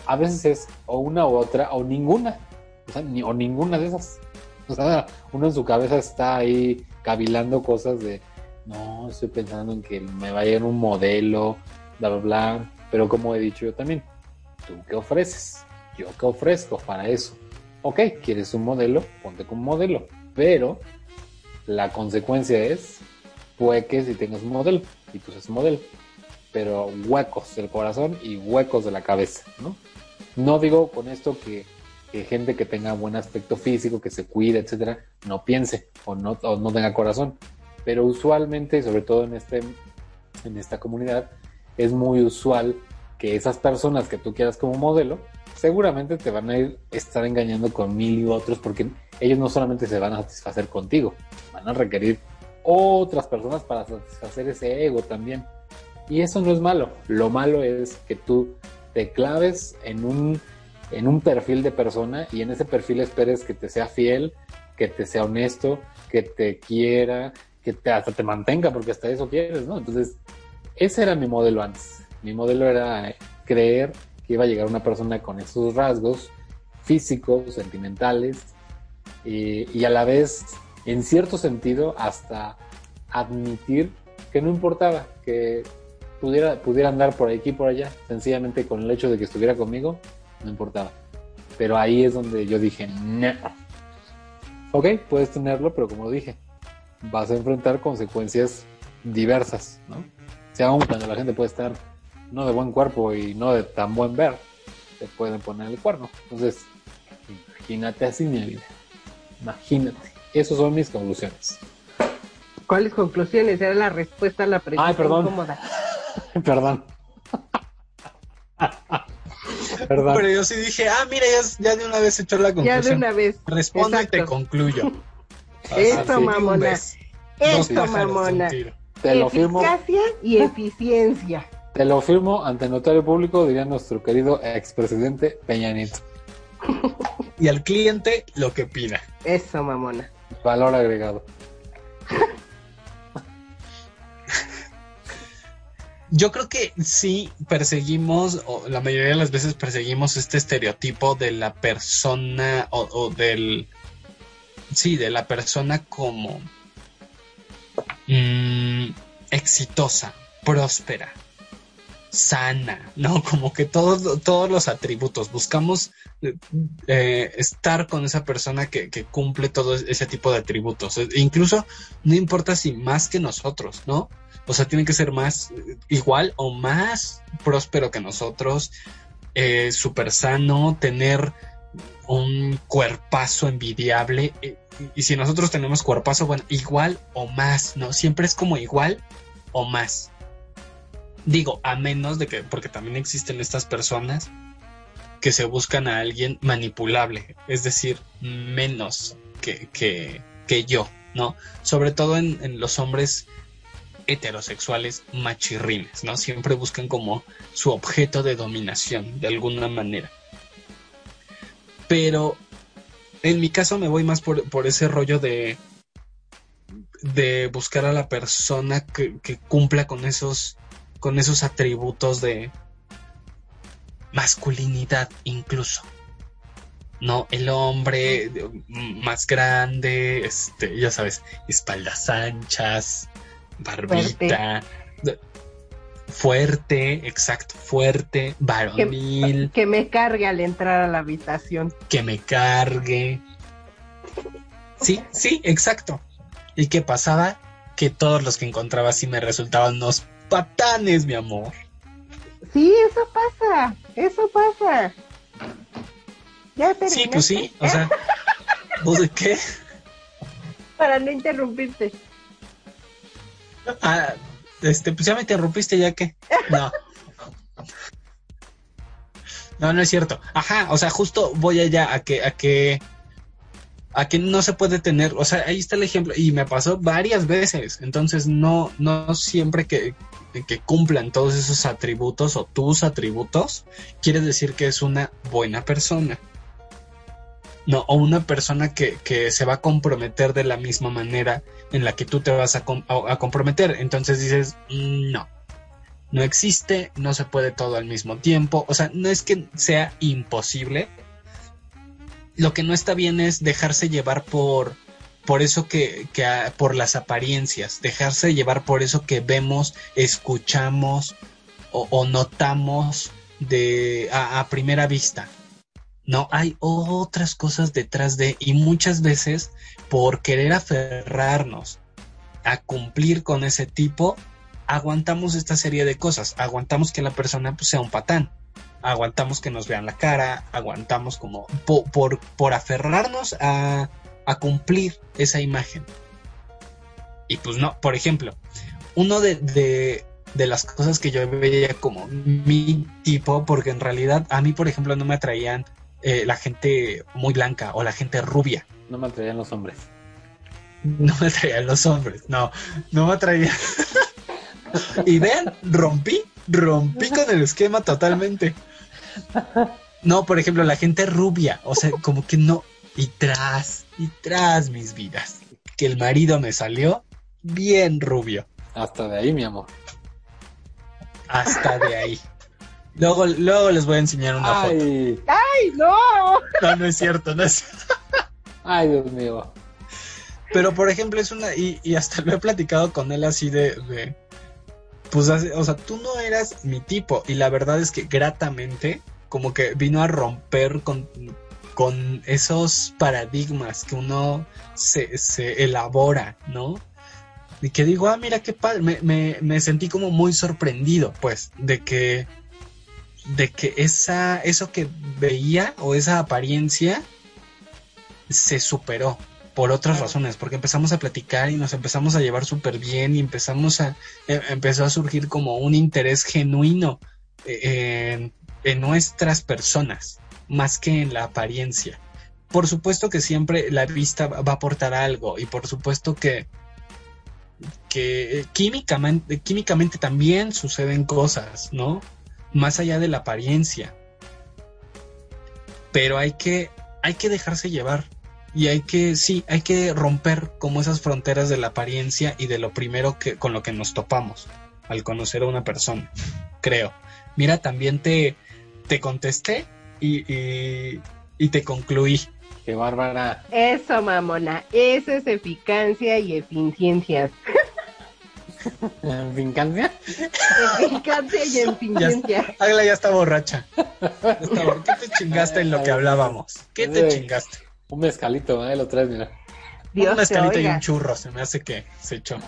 a veces es o una u otra o ninguna. O sea, ni, o ninguna de esas. O sea, uno en su cabeza está ahí cavilando cosas de, no, estoy pensando en que me vaya en un modelo, bla, bla, bla. Pero como he dicho yo también, ¿tú qué ofreces? ¿Yo qué ofrezco para eso? Ok, ¿quieres un modelo? Ponte con un modelo. Pero la consecuencia es, puede que si tengas un modelo y seas un modelo, pero huecos del corazón y huecos de la cabeza, ¿no? No digo con esto que, que gente que tenga buen aspecto físico, que se cuide, etcétera, no piense o no, o no tenga corazón. Pero usualmente, sobre todo en, este, en esta comunidad, es muy usual que esas personas que tú quieras como modelo, seguramente te van a ir estar engañando con mil y otros porque ellos no solamente se van a satisfacer contigo, van a requerir otras personas para satisfacer ese ego también. Y eso no es malo. Lo malo es que tú te claves en un, en un perfil de persona y en ese perfil esperes que te sea fiel, que te sea honesto, que te quiera, que te, hasta te mantenga, porque hasta eso quieres, ¿no? Entonces, ese era mi modelo antes. Mi modelo era creer que iba a llegar una persona con esos rasgos físicos, sentimentales, y, y a la vez, en cierto sentido, hasta admitir que no importaba, que pudiera, pudiera andar por aquí y por allá, sencillamente con el hecho de que estuviera conmigo, no importaba. Pero ahí es donde yo dije, no. Ok, puedes tenerlo, pero como dije, vas a enfrentar consecuencias diversas, ¿no? O sea, aún cuando la gente puede estar no de buen cuerpo y no de tan buen ver, te pueden poner el cuerno. Entonces, imagínate así, mi vida. Imagínate. Esas son mis conclusiones. ¿Cuáles conclusiones? Era la respuesta a la pregunta Ay, perdón. incómoda. Perdón. Perdón. Pero yo sí dije, ah, mira, ya, ya de una vez echó la Ya conclusión. de una vez. Responde y te concluyo. Un mamona. un mamona. Te lo firmo, Eficacia y eficiencia. te lo firmo ante notario público, diría nuestro querido expresidente Peña Nieto. Y al cliente lo que pida. Eso, mamona. Valor agregado. Yo creo que sí perseguimos, o la mayoría de las veces perseguimos este estereotipo de la persona o, del... Sí, de la persona como mm, exitosa, próspera, sana, ¿no? Como que todos, todos los atributos. Buscamos eh, estar con esa persona que, que cumple todo ese tipo de atributos. E incluso no importa si más que nosotros, ¿no? O sea, tiene que ser más eh, igual o más próspero que nosotros, eh, súper sano, tener un cuerpazo envidiable. eh, y si nosotros tenemos cuerpazo, bueno, igual o más, ¿no? Siempre es como igual o más. Digo, a menos de que, porque también existen estas personas que se buscan a alguien manipulable, es decir, menos que, que, que yo, ¿no? Sobre todo en, en los hombres heterosexuales machirrines, ¿no? Siempre buscan como su objeto de dominación, de alguna manera. Pero en mi caso me voy más por, por ese rollo de de buscar a la persona que, que cumpla con esos con esos atributos de masculinidad incluso no el hombre más grande este ya sabes espaldas anchas barbita fuerte exacto fuerte varonil Que me cargue al entrar a la habitación. que me cargue. Sí, sí, exacto. ¿Y qué pasaba? Que todos los que encontraba así me resultaban unos patanes, mi amor. Sí, eso pasa. Eso pasa. Ya Sí, pues sí, o sea, ¿vos de qué? Para no interrumpirte. Ah, este, pues ya me interrumpiste, ya que. No. No, no es cierto. Ajá, o sea, justo voy allá a que, a que, a que no se puede tener, o sea, ahí está el ejemplo, y me pasó varias veces. Entonces, no, no siempre que, que cumplan todos esos atributos o tus atributos, quiere decir que es una buena persona. No, o una persona que, que se va a comprometer de la misma manera en la que tú te vas a, a comprometer. Entonces dices, "Mm, no, no existe, no se puede todo al mismo tiempo, o sea, no es que sea imposible. Lo que no está bien es dejarse llevar por por eso que, que por las apariencias, dejarse llevar por eso que vemos, escuchamos o, notamos de a, a primera vista. No, hay otras cosas detrás de, y muchas veces por querer aferrarnos a cumplir con ese tipo, aguantamos esta serie de cosas. Aguantamos que la persona pues, sea un patán. Aguantamos que nos vean la cara. Aguantamos como po- por, por aferrarnos a, a cumplir esa imagen. Y pues no, por ejemplo, uno de, de, de las cosas que yo veía como mi tipo, porque en realidad a mí, por ejemplo, no me atraían eh, la gente muy blanca o la gente rubia. No me atraían los hombres. No me atraían los hombres, no, no me atraían. y vean, rompí, rompí con el esquema totalmente. No, por ejemplo, la gente rubia, o sea, como que no. Y tras, y tras mis vidas, que el marido me salió bien rubio, Hasta de ahí, mi amor. hasta de ahí. Luego, luego les voy a enseñar una foto. Ay, ¡Ay, no! No, no es cierto, no es cierto. ay, Dios mío. Pero por ejemplo es una, y, y hasta lo he platicado con él así de, de pues, hace- o sea, tú no eras mi tipo y la verdad es que gratamente como que vino a romper con, con esos paradigmas que uno se, se elabora, ¿no? Y que digo, ah, mira qué padre, me, me, me sentí como muy sorprendido, pues, de que, de que esa, eso que veía o esa apariencia se superó por otras razones, porque empezamos a platicar y nos empezamos a llevar súper bien y empezamos a, eh, empezó a surgir como un interés genuino eh, en, en nuestras personas, más que en la apariencia. Por supuesto que siempre la vista va a aportar algo y por supuesto que, que químicamente, químicamente también suceden cosas, ¿no? Más allá de la apariencia. Pero hay que, hay que dejarse llevar. Y hay que, sí, hay que romper como esas fronteras de la apariencia y de lo primero que, con lo que nos topamos al conocer a una persona, creo. Mira, también te, te contesté y, y, y te concluí. Qué bárbara. Eso, mamona. Eso es eficacia y eficiencia. ¿En fincancia? Eficacia y eficiencia. Agla ya está borracha. Está bor- ¿Qué te chingaste en lo que hablábamos? ¿Qué te chingaste? Un mezcalito, ahí lo traes, mira. Dios un mezcalito y un churro, se me hace que se echó.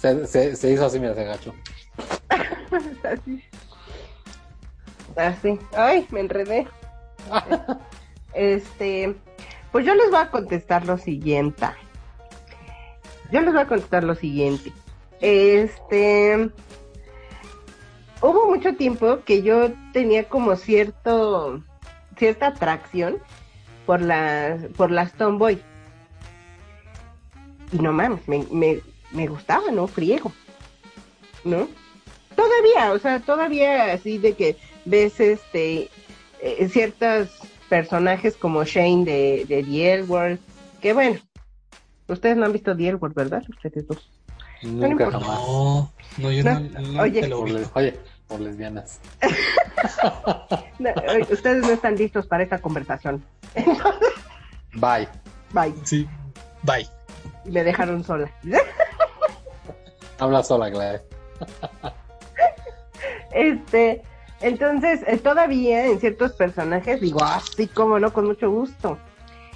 Se, se, se hizo así, mira, se agachó. Así. Así. Ay, me enredé. Este, pues yo les voy a contestar lo siguiente. Yo les voy a contestar lo siguiente. Este, hubo mucho tiempo que yo tenía como cierto, cierta atracción por las, por las tomboy. Y no mames, me, me, me gustaba, ¿no? Friego. ¿No? Todavía, o sea, todavía así de que ves este eh, ciertos personajes como Shane de, de The que bueno, ustedes no han visto The L Word, ¿verdad? Ustedes dos. Nunca jamás. No, no, yo no, No, no oye. te lo Por les- oye, por lesbianas. No, ustedes no están listos para esta conversación. Bye. Bye. Sí, bye. Y me dejaron sola. Habla sola, Gladys. Este, entonces, eh, todavía en ciertos personajes digo, ah, sí, cómo no, con mucho gusto.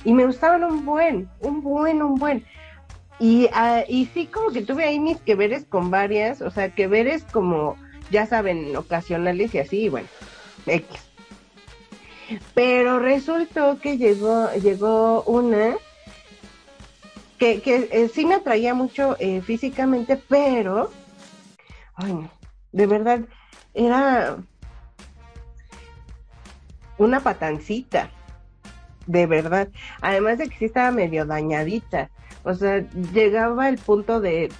Y me gustaban un buen, un buen, un buen. Y, ah, y sí, como que tuve ahí mis que veres con varias, o sea, que veres como, ya saben, ocasionales y así, y bueno, X. Pero resultó que llegó, llegó una que, que eh, sí me atraía mucho eh, físicamente, pero, ay, de verdad, era una patancita, de verdad. Además de que sí estaba medio dañadita. O sea, llegaba el punto de,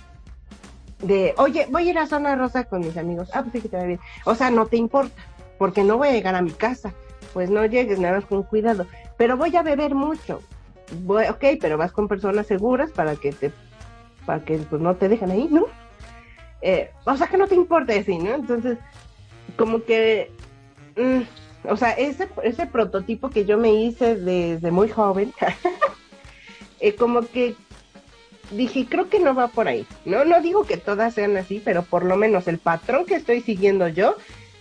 de, oye, voy a ir a Zona Rosa con mis amigos. Ah, pues sí que te va bien. O sea, no te importa, porque no voy a llegar a mi casa. Pues no llegues, nada más con cuidado. Pero voy a beber mucho. Voy, ok, pero vas con personas seguras para que te, para que pues no te dejen ahí, ¿no? eh, o sea, que no te importa así, ¿no? Entonces, como que, mm, o sea, ese, ese prototipo que yo me hice desde muy joven, eh, como que dije, creo que no va por ahí, ¿no? No digo que todas sean así, pero por lo menos el patrón que estoy siguiendo yo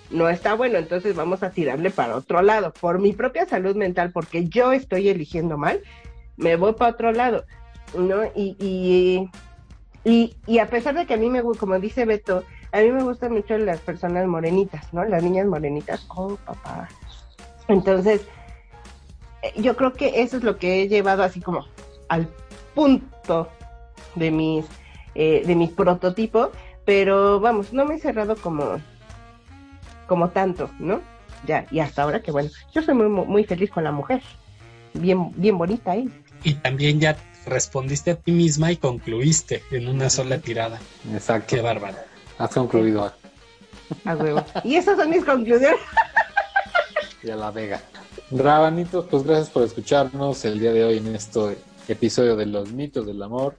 no está bueno, entonces vamos a tirarle para otro lado. Por mi propia salud mental, porque yo estoy eligiendo mal, me voy para otro lado, ¿no? Y, y, y, y a pesar de que a mí me gusta, como dice Beto, a mí me gustan mucho las personas morenitas, ¿no? Las niñas morenitas, oh, papá. Entonces, eh, yo creo que eso es lo que he llevado así como al punto de mis, eh, de mis prototipos, pero vamos, no me he cerrado como, como tanto, ¿no? Ya, y hasta ahora que bueno, yo soy muy, muy feliz con la mujer, bien, bien bonita ahí. Y también ya respondiste a ti misma y concluiste en una sola tirada. Exacto. Qué bárbaro. Has concluido. A huevo. y esas son mis conclusiones. Y a la vega. Rabanitos, pues gracias por escucharnos el día de hoy en este episodio de los mitos del amor.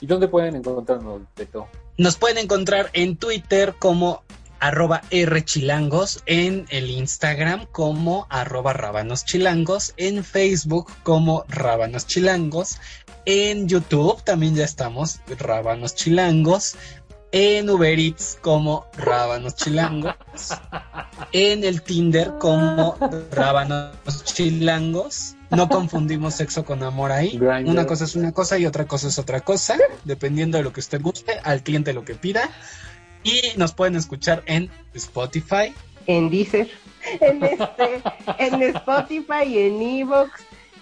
¿Y dónde pueden encontrarnos, Beto? Nos pueden encontrar en Twitter como arroba rchilangos, en el Instagram como arroba rabanoschilangos, en Facebook como Rábanos Chilangos, en YouTube también ya estamos, Rábanos Chilangos, en Uber Eats como Rábanos Chilangos, en el Tinder como Rábanos Chilangos. No confundimos sexo con amor ahí. Grindr. Una cosa es una cosa y otra cosa es otra cosa, dependiendo de lo que usted guste, al cliente lo que pida. Y nos pueden escuchar en Spotify, en Deezer, en este, en Spotify, en Evox,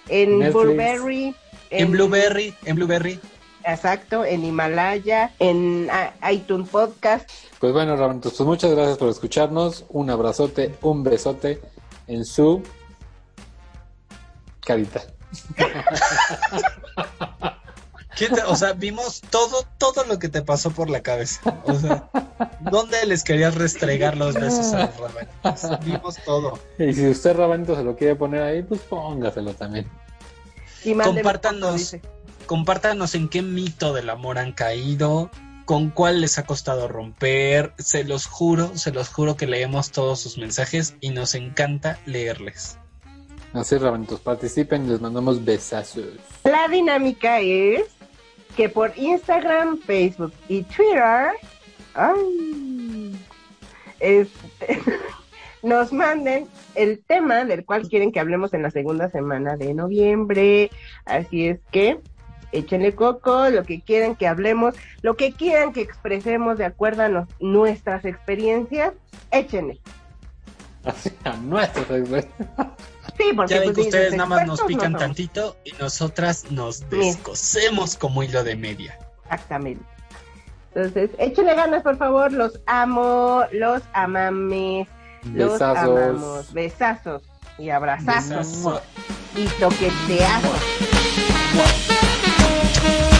en Netflix. Burberry, en Blueberry, en Blueberry. Exacto, en Himalaya, en ah, iTunes Podcast. Pues bueno, Rabanitos, pues muchas gracias por escucharnos. Un abrazote, un besote en su carita. ¿Qué te- o sea, vimos todo, todo lo que te pasó por la cabeza. O sea, ¿dónde les querías restregar los besos a los rabanitos? Vimos todo. Y si usted, Rabanito, se lo quiere poner ahí, pues póngaselo también. Y Compártanos. foto, dice. Compártanos en qué mito del amor han caído, con cuál les ha costado romper. Se los juro, se los juro que leemos todos sus mensajes y nos encanta leerles. Así, Rabanitos, participen y les mandamos besazos. La dinámica es que por Instagram, Facebook y Twitter ay, este, nos manden el tema del cual quieren que hablemos en la segunda semana de noviembre. Así es que échenle coco, lo que quieran que hablemos, lo que quieran que expresemos de acuerdo a nos- nuestras experiencias, échenle. Así, a nuestros Sí, porque Ya ven pues, que ustedes nada más nos no pican tantito y nosotras nos descosemos como hilo de media. Exactamente. Entonces, échenle ganas, por favor. Los amo, los amames, los Besazos. amamos. Besazos y abrazazos Besazo. y toqueteazos. Thank you.